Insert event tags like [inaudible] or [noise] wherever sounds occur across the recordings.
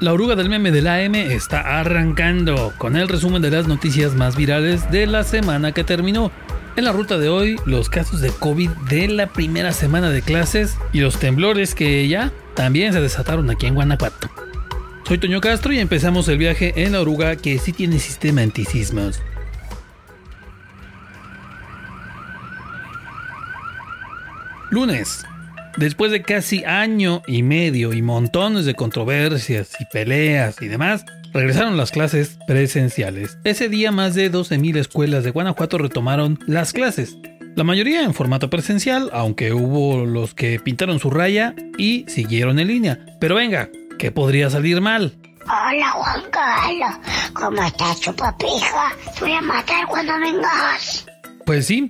La oruga del meme del AM está arrancando con el resumen de las noticias más virales de la semana que terminó. En la ruta de hoy, los casos de COVID de la primera semana de clases y los temblores que ya también se desataron aquí en Guanajuato. Soy Toño Castro y empezamos el viaje en la oruga que sí tiene sistema antisismos. Lunes, Después de casi año y medio y montones de controversias y peleas y demás, regresaron las clases presenciales. Ese día más de 12.000 escuelas de Guanajuato retomaron las clases. La mayoría en formato presencial, aunque hubo los que pintaron su raya y siguieron en línea. Pero venga, ¿qué podría salir mal? Hola Juan Carlos, ¿cómo estás chupapija? Te voy a matar cuando vengas. Pues sí,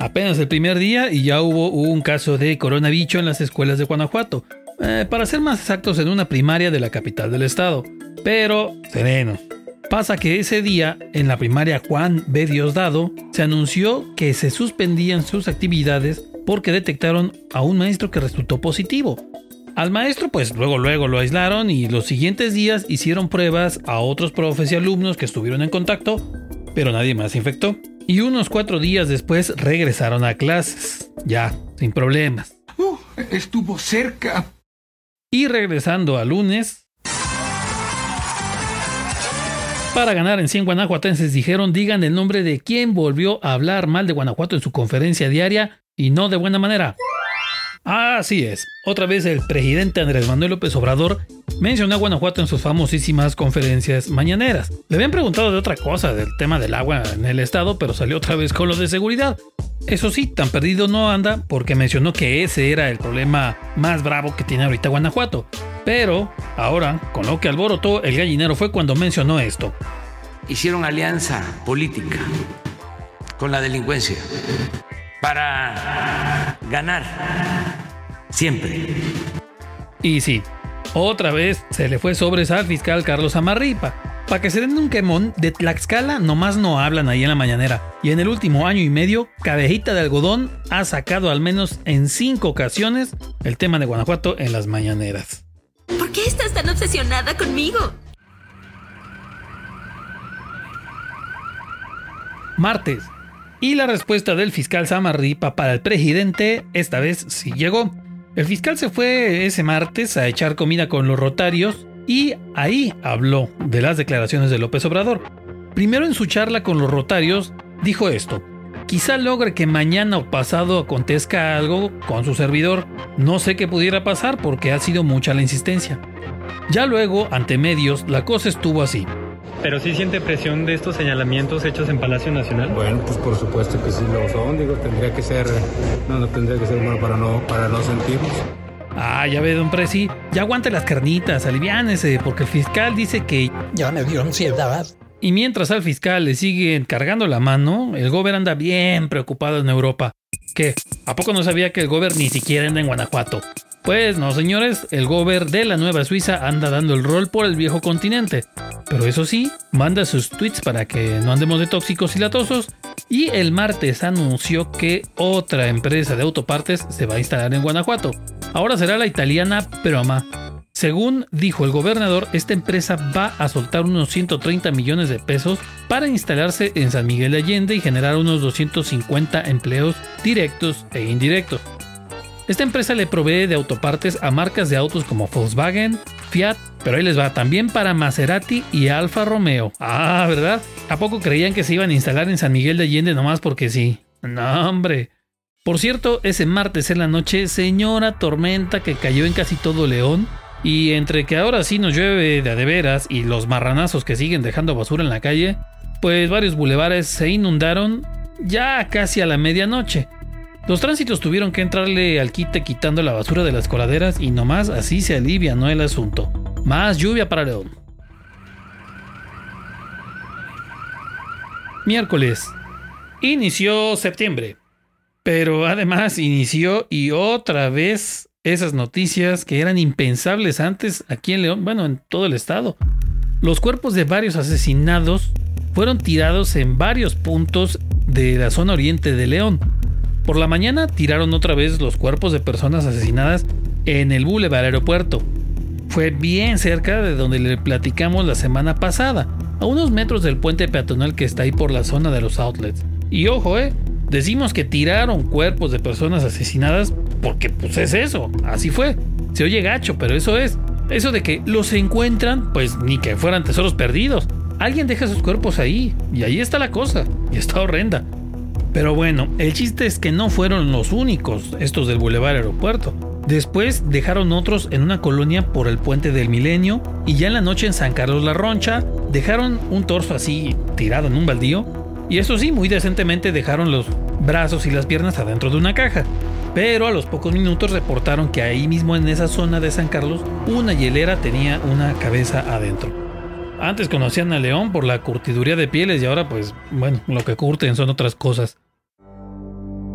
Apenas el primer día y ya hubo un caso de coronavirus en las escuelas de Guanajuato. Eh, para ser más exactos, en una primaria de la capital del estado. Pero, sereno. Pasa que ese día, en la primaria Juan B. Diosdado, se anunció que se suspendían sus actividades porque detectaron a un maestro que resultó positivo. Al maestro pues luego luego lo aislaron y los siguientes días hicieron pruebas a otros profes y alumnos que estuvieron en contacto, pero nadie más se infectó y unos cuatro días después regresaron a clases, ya, sin problemas. Uh, estuvo cerca. Y regresando a lunes, para ganar en 100 guanajuatenses dijeron digan el nombre de quien volvió a hablar mal de Guanajuato en su conferencia diaria y no de buena manera. Así es, otra vez el presidente Andrés Manuel López Obrador mencionó a Guanajuato en sus famosísimas conferencias mañaneras. Le habían preguntado de otra cosa, del tema del agua en el estado, pero salió otra vez con lo de seguridad. Eso sí, tan perdido no anda porque mencionó que ese era el problema más bravo que tiene ahorita Guanajuato. Pero ahora, con lo que alborotó el gallinero fue cuando mencionó esto. Hicieron alianza política con la delincuencia para ganar siempre. Y sí, otra vez se le fue sobres al fiscal Carlos Amarripa. Para que se den un quemón, de Tlaxcala nomás no hablan ahí en la mañanera. Y en el último año y medio, Cabejita de Algodón ha sacado al menos en cinco ocasiones el tema de Guanajuato en las mañaneras. ¿Por qué estás tan obsesionada conmigo? Martes, y la respuesta del fiscal Samarripa para el presidente esta vez sí llegó. El fiscal se fue ese martes a echar comida con los rotarios y ahí habló de las declaraciones de López Obrador. Primero en su charla con los rotarios dijo esto. Quizá logre que mañana o pasado acontezca algo con su servidor. No sé qué pudiera pasar porque ha sido mucha la insistencia. Ya luego, ante medios, la cosa estuvo así. ¿Pero sí siente presión de estos señalamientos hechos en Palacio Nacional? Bueno, pues por supuesto que sí lo son, digo, tendría que ser, no, no tendría que ser bueno para no, para no sentirlos. Ah, ya ve, don Presi, ya aguante las carnitas, aliviánese, porque el fiscal dice que ya me dio ansiedad. Y mientras al fiscal le siguen cargando la mano, el gobernador anda bien preocupado en Europa. ¿Qué? ¿A poco no sabía que el gobernador ni siquiera anda en Guanajuato? Pues no, señores, el gober de la Nueva Suiza anda dando el rol por el viejo continente. Pero eso sí, manda sus tweets para que no andemos de tóxicos y latosos. Y el martes anunció que otra empresa de autopartes se va a instalar en Guanajuato. Ahora será la italiana Peroma. Según dijo el gobernador, esta empresa va a soltar unos 130 millones de pesos para instalarse en San Miguel de Allende y generar unos 250 empleos directos e indirectos. Esta empresa le provee de autopartes a marcas de autos como Volkswagen, Fiat, pero ahí les va también para Maserati y Alfa Romeo. Ah, ¿verdad? ¿A poco creían que se iban a instalar en San Miguel de Allende nomás porque sí? No, hombre. Por cierto, ese martes en la noche, señora tormenta que cayó en casi todo León. Y entre que ahora sí nos llueve de a de veras y los marranazos que siguen dejando basura en la calle, pues varios bulevares se inundaron ya casi a la medianoche. Los tránsitos tuvieron que entrarle al quite quitando la basura de las coladeras y nomás así se alivia no el asunto. Más lluvia para León. Miércoles. Inició septiembre. Pero además inició y otra vez esas noticias que eran impensables antes aquí en León, bueno, en todo el estado. Los cuerpos de varios asesinados fueron tirados en varios puntos de la zona oriente de León por la mañana tiraron otra vez los cuerpos de personas asesinadas en el Boulevard Aeropuerto. Fue bien cerca de donde le platicamos la semana pasada, a unos metros del puente peatonal que está ahí por la zona de los outlets. Y ojo, eh, decimos que tiraron cuerpos de personas asesinadas porque pues es eso, así fue. Se oye gacho, pero eso es. Eso de que los encuentran, pues ni que fueran tesoros perdidos. Alguien deja sus cuerpos ahí, y ahí está la cosa, y está horrenda. Pero bueno, el chiste es que no fueron los únicos, estos del Boulevard Aeropuerto. Después dejaron otros en una colonia por el puente del Milenio y ya en la noche en San Carlos La Roncha dejaron un torso así tirado en un baldío y eso sí, muy decentemente dejaron los brazos y las piernas adentro de una caja. Pero a los pocos minutos reportaron que ahí mismo en esa zona de San Carlos una hielera tenía una cabeza adentro. Antes conocían a León por la curtiduría de pieles y ahora pues bueno, lo que curten son otras cosas.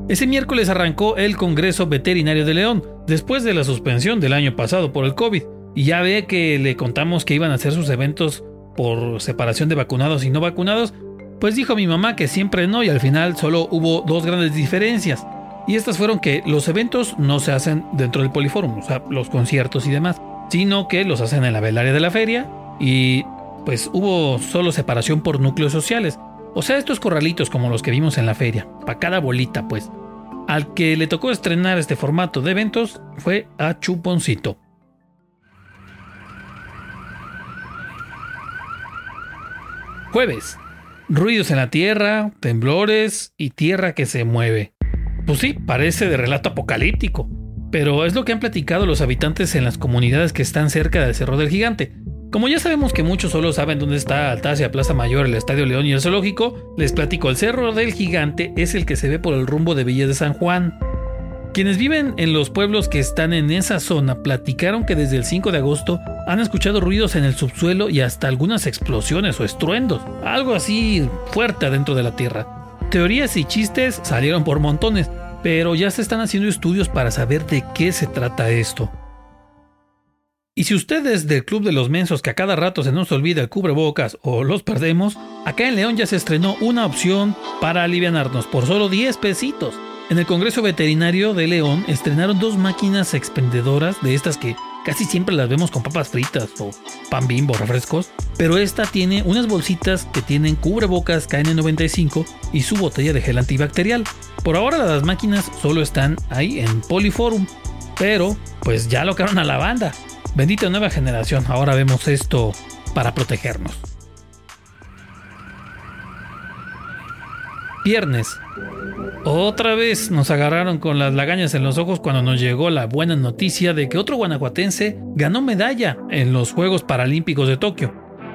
Ese miércoles arrancó el Congreso Veterinario de León, después de la suspensión del año pasado por el COVID. Y ya ve que le contamos que iban a hacer sus eventos por separación de vacunados y no vacunados, pues dijo mi mamá que siempre no y al final solo hubo dos grandes diferencias. Y estas fueron que los eventos no se hacen dentro del Poliforum, o sea, los conciertos y demás, sino que los hacen en la velaria de la feria y pues hubo solo separación por núcleos sociales. O sea, estos corralitos como los que vimos en la feria, para cada bolita pues. Al que le tocó estrenar este formato de eventos fue a Chuponcito. Jueves. Ruidos en la tierra, temblores y tierra que se mueve. Pues sí, parece de relato apocalíptico, pero es lo que han platicado los habitantes en las comunidades que están cerca del Cerro del Gigante, como ya sabemos que muchos solo saben dónde está Altasia, Plaza Mayor, el Estadio León y el Zoológico, les platico, el Cerro del Gigante es el que se ve por el rumbo de Villa de San Juan. Quienes viven en los pueblos que están en esa zona platicaron que desde el 5 de agosto han escuchado ruidos en el subsuelo y hasta algunas explosiones o estruendos, algo así fuerte adentro de la tierra. Teorías y chistes salieron por montones, pero ya se están haciendo estudios para saber de qué se trata esto. Y si usted es del club de los mensos que a cada rato se nos olvida el cubrebocas o los perdemos, acá en León ya se estrenó una opción para alivianarnos por solo 10 pesitos. En el Congreso Veterinario de León estrenaron dos máquinas expendedoras de estas que casi siempre las vemos con papas fritas o pan bimbo, refrescos, pero esta tiene unas bolsitas que tienen cubrebocas KN95 y su botella de gel antibacterial. Por ahora las máquinas solo están ahí en Poliforum, pero pues ya lo quedaron a la banda. Bendita nueva generación, ahora vemos esto para protegernos. Viernes. Otra vez nos agarraron con las lagañas en los ojos cuando nos llegó la buena noticia de que otro guanajuatense ganó medalla en los Juegos Paralímpicos de Tokio.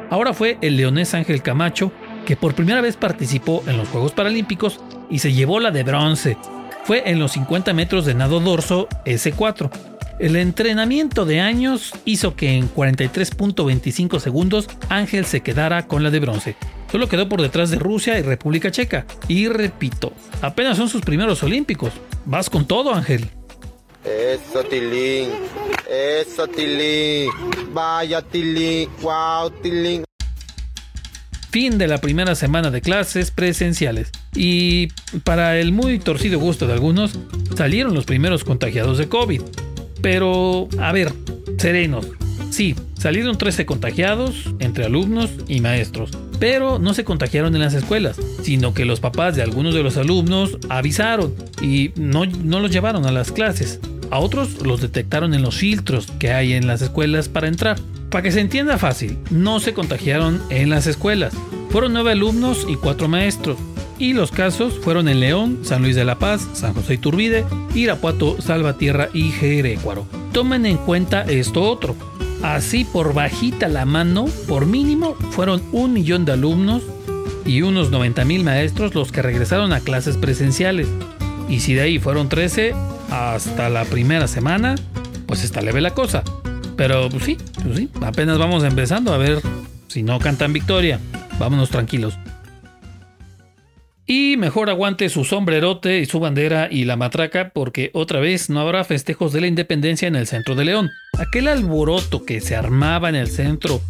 Ahora fue el leonés Ángel Camacho, que por primera vez participó en los Juegos Paralímpicos y se llevó la de bronce. Fue en los 50 metros de nado dorso S4. El entrenamiento de años hizo que en 43.25 segundos Ángel se quedara con la de bronce. Solo quedó por detrás de Rusia y República Checa. Y repito, apenas son sus primeros olímpicos. Vas con todo, Ángel. Eso, Tilín. Eso, Tilín. Vaya, Tilín. Wow, Tilín. Fin de la primera semana de clases presenciales. Y para el muy torcido gusto de algunos, salieron los primeros contagiados de COVID. Pero, a ver, serenos. Sí, salieron 13 contagiados entre alumnos y maestros, pero no se contagiaron en las escuelas, sino que los papás de algunos de los alumnos avisaron y no, no los llevaron a las clases. A otros los detectaron en los filtros que hay en las escuelas para entrar. Para que se entienda fácil, no se contagiaron en las escuelas. Fueron nueve alumnos y cuatro maestros, y los casos fueron en León, San Luis de la Paz, San José Iturbide, Irapuato, Salvatierra y Jerecuaro. Tomen en cuenta esto otro. Así por bajita la mano, por mínimo, fueron un millón de alumnos y unos 90 mil maestros los que regresaron a clases presenciales. Y si de ahí fueron 13 hasta la primera semana, pues está leve la cosa. Pero pues sí, pues sí, apenas vamos empezando a ver si no cantan victoria. Vámonos tranquilos. Y mejor aguante su sombrerote y su bandera y la matraca porque otra vez no habrá festejos de la independencia en el centro de León. Aquel alboroto que se armaba en el centro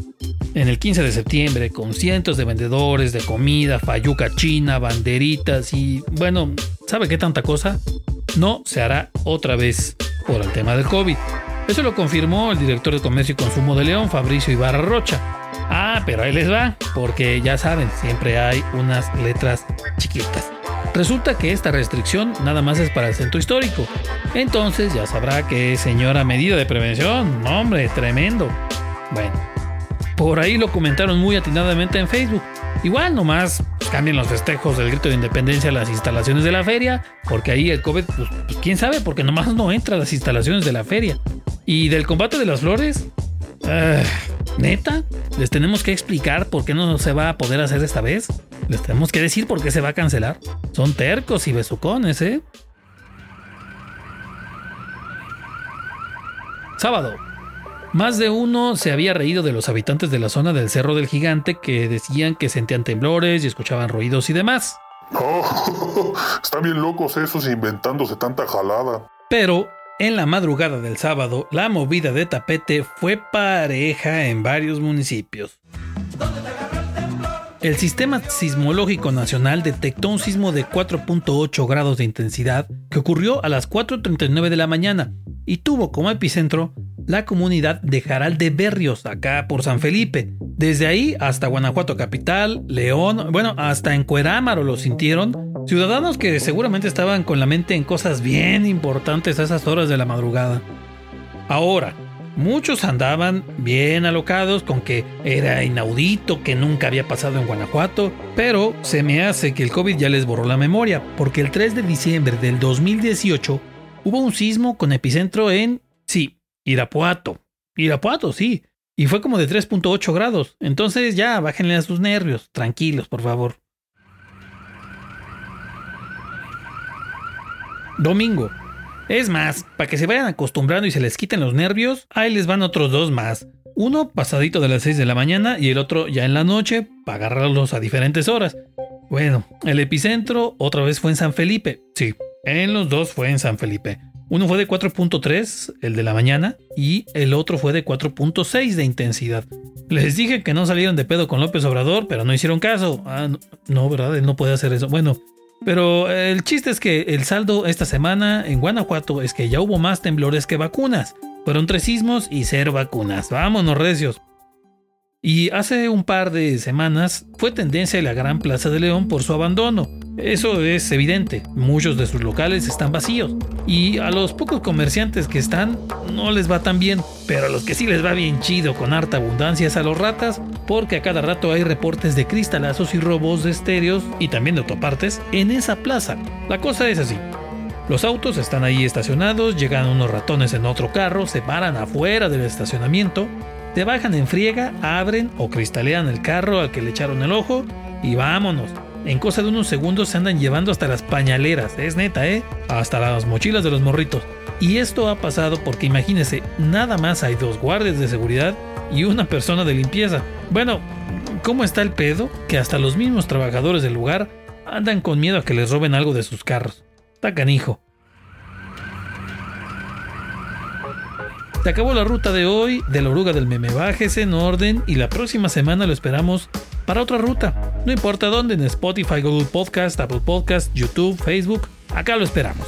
en el 15 de septiembre con cientos de vendedores de comida, fayuca china, banderitas y bueno, ¿sabe qué tanta cosa? No se hará otra vez por el tema del COVID. Eso lo confirmó el director de Comercio y Consumo de León, Fabricio Ibarra Rocha. Ah, pero ahí les va, porque ya saben, siempre hay unas letras chiquitas. Resulta que esta restricción nada más es para el centro histórico. Entonces ya sabrá que señora medida de prevención. No, hombre, tremendo. Bueno, por ahí lo comentaron muy atinadamente en Facebook. Igual nomás cambien los festejos del grito de independencia a las instalaciones de la feria, porque ahí el COVID, pues, pues, quién sabe, porque nomás no entra a las instalaciones de la feria. Y del combate de las flores, ah, neta, les tenemos que explicar por qué no se va a poder hacer esta vez. Les tenemos que decir por qué se va a cancelar. Son tercos y besucones, ¿eh? Sábado. Más de uno se había reído de los habitantes de la zona del Cerro del Gigante que decían que sentían temblores y escuchaban ruidos y demás. [laughs] Oh, están bien locos esos inventándose tanta jalada. Pero en la madrugada del sábado, la movida de tapete fue pareja en varios municipios. El Sistema Sismológico Nacional detectó un sismo de 4.8 grados de intensidad que ocurrió a las 4.39 de la mañana y tuvo como epicentro la comunidad de Jaral de Berrios, acá por San Felipe. Desde ahí hasta Guanajuato Capital, León, bueno, hasta en Cuerámaro lo sintieron. Ciudadanos que seguramente estaban con la mente en cosas bien importantes a esas horas de la madrugada. Ahora, Muchos andaban bien alocados con que era inaudito, que nunca había pasado en Guanajuato, pero se me hace que el COVID ya les borró la memoria, porque el 3 de diciembre del 2018 hubo un sismo con epicentro en, sí, Irapuato. Irapuato, sí. Y fue como de 3.8 grados. Entonces ya, bájenle a sus nervios, tranquilos, por favor. Domingo, es más, para que se vayan acostumbrando y se les quiten los nervios, ahí les van otros dos más. Uno pasadito de las 6 de la mañana y el otro ya en la noche para agarrarlos a diferentes horas. Bueno, el epicentro otra vez fue en San Felipe. Sí, en los dos fue en San Felipe. Uno fue de 4.3, el de la mañana, y el otro fue de 4.6 de intensidad. Les dije que no salieron de pedo con López Obrador, pero no hicieron caso. Ah, no, no, ¿verdad? Él no puede hacer eso. Bueno, pero el chiste es que el saldo esta semana en Guanajuato es que ya hubo más temblores que vacunas. Fueron tres sismos y cero vacunas. Vámonos, recios. Y hace un par de semanas fue tendencia la Gran Plaza de León por su abandono. Eso es evidente, muchos de sus locales están vacíos y a los pocos comerciantes que están no les va tan bien, pero a los que sí les va bien chido con harta abundancia es a los ratas, porque a cada rato hay reportes de cristalazos y robos de estéreos y también de autopartes en esa plaza. La cosa es así. Los autos están ahí estacionados, llegan unos ratones en otro carro, se paran afuera del estacionamiento, te bajan en friega, abren o cristalean el carro al que le echaron el ojo y vámonos. En cosa de unos segundos se andan llevando hasta las pañaleras, es neta, ¿eh? Hasta las mochilas de los morritos. Y esto ha pasado porque imagínense, nada más hay dos guardias de seguridad y una persona de limpieza. Bueno, ¿cómo está el pedo? Que hasta los mismos trabajadores del lugar andan con miedo a que les roben algo de sus carros. Está canijo. Se acabó la ruta de hoy de la oruga del meme. Bájese en orden y la próxima semana lo esperamos para otra ruta. No importa dónde, en Spotify, Google Podcast, Apple Podcast, YouTube, Facebook. Acá lo esperamos.